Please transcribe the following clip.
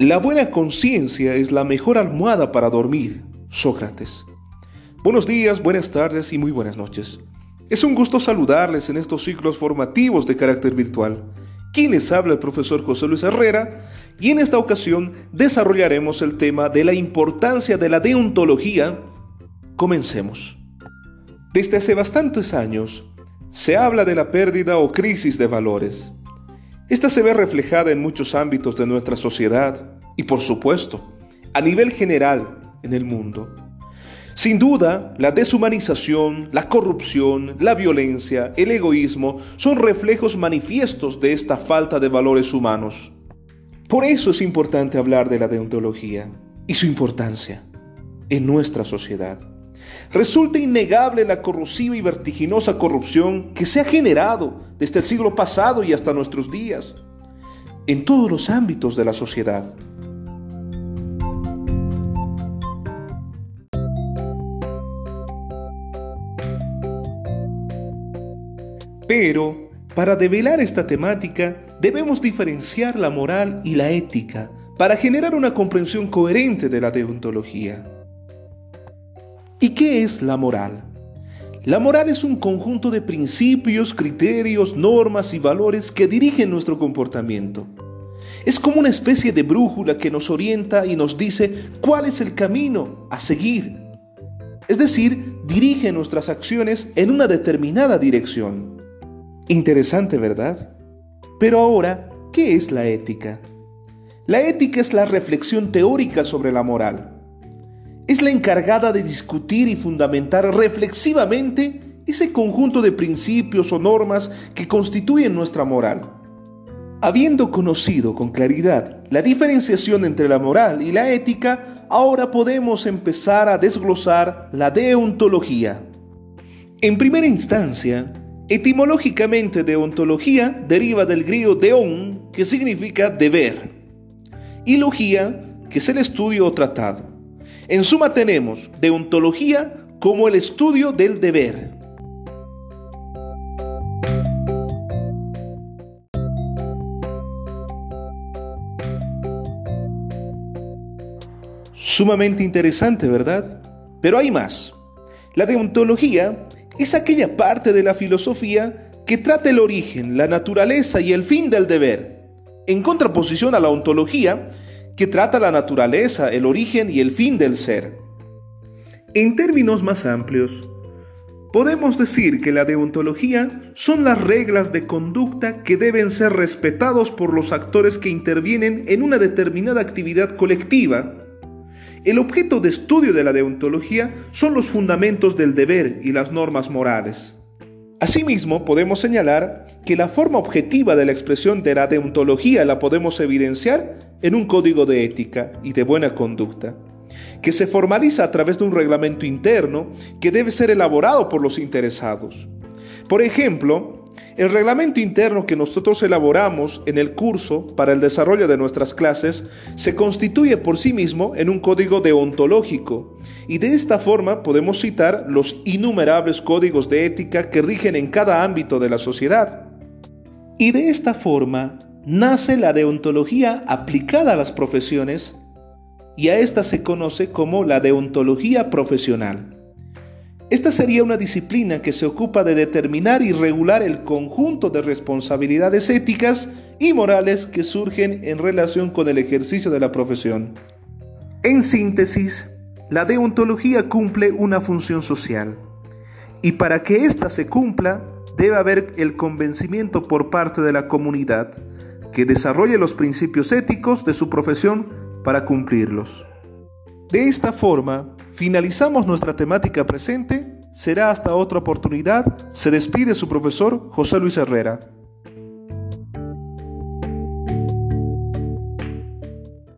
La buena conciencia es la mejor almohada para dormir. Sócrates. Buenos días, buenas tardes y muy buenas noches. Es un gusto saludarles en estos ciclos formativos de carácter virtual. Quien les habla el profesor José Luis Herrera y en esta ocasión desarrollaremos el tema de la importancia de la deontología. Comencemos. Desde hace bastantes años se habla de la pérdida o crisis de valores. Esta se ve reflejada en muchos ámbitos de nuestra sociedad y por supuesto, a nivel general en el mundo. Sin duda, la deshumanización, la corrupción, la violencia, el egoísmo son reflejos manifiestos de esta falta de valores humanos. Por eso es importante hablar de la deontología y su importancia en nuestra sociedad. Resulta innegable la corrosiva y vertiginosa corrupción que se ha generado desde el siglo pasado y hasta nuestros días, en todos los ámbitos de la sociedad. Pero, para develar esta temática, debemos diferenciar la moral y la ética para generar una comprensión coherente de la deontología. ¿Y qué es la moral? La moral es un conjunto de principios, criterios, normas y valores que dirigen nuestro comportamiento. Es como una especie de brújula que nos orienta y nos dice cuál es el camino a seguir. Es decir, dirige nuestras acciones en una determinada dirección. Interesante, ¿verdad? Pero ahora, ¿qué es la ética? La ética es la reflexión teórica sobre la moral es la encargada de discutir y fundamentar reflexivamente ese conjunto de principios o normas que constituyen nuestra moral. Habiendo conocido con claridad la diferenciación entre la moral y la ética, ahora podemos empezar a desglosar la deontología. En primera instancia, etimológicamente deontología deriva del griego deon, que significa deber, y logía, que es el estudio o tratado. En suma tenemos deontología como el estudio del deber. Sumamente interesante, ¿verdad? Pero hay más. La deontología es aquella parte de la filosofía que trata el origen, la naturaleza y el fin del deber, en contraposición a la ontología, que trata la naturaleza, el origen y el fin del ser. En términos más amplios, podemos decir que la deontología son las reglas de conducta que deben ser respetados por los actores que intervienen en una determinada actividad colectiva. El objeto de estudio de la deontología son los fundamentos del deber y las normas morales. Asimismo, podemos señalar que la forma objetiva de la expresión de la deontología la podemos evidenciar en un código de ética y de buena conducta, que se formaliza a través de un reglamento interno que debe ser elaborado por los interesados. Por ejemplo, el reglamento interno que nosotros elaboramos en el curso para el desarrollo de nuestras clases se constituye por sí mismo en un código deontológico y de esta forma podemos citar los innumerables códigos de ética que rigen en cada ámbito de la sociedad. Y de esta forma nace la deontología aplicada a las profesiones y a esta se conoce como la deontología profesional. Esta sería una disciplina que se ocupa de determinar y regular el conjunto de responsabilidades éticas y morales que surgen en relación con el ejercicio de la profesión. En síntesis, la deontología cumple una función social y para que ésta se cumpla debe haber el convencimiento por parte de la comunidad que desarrolle los principios éticos de su profesión para cumplirlos. De esta forma, finalizamos nuestra temática presente. Será hasta otra oportunidad. Se despide su profesor José Luis Herrera.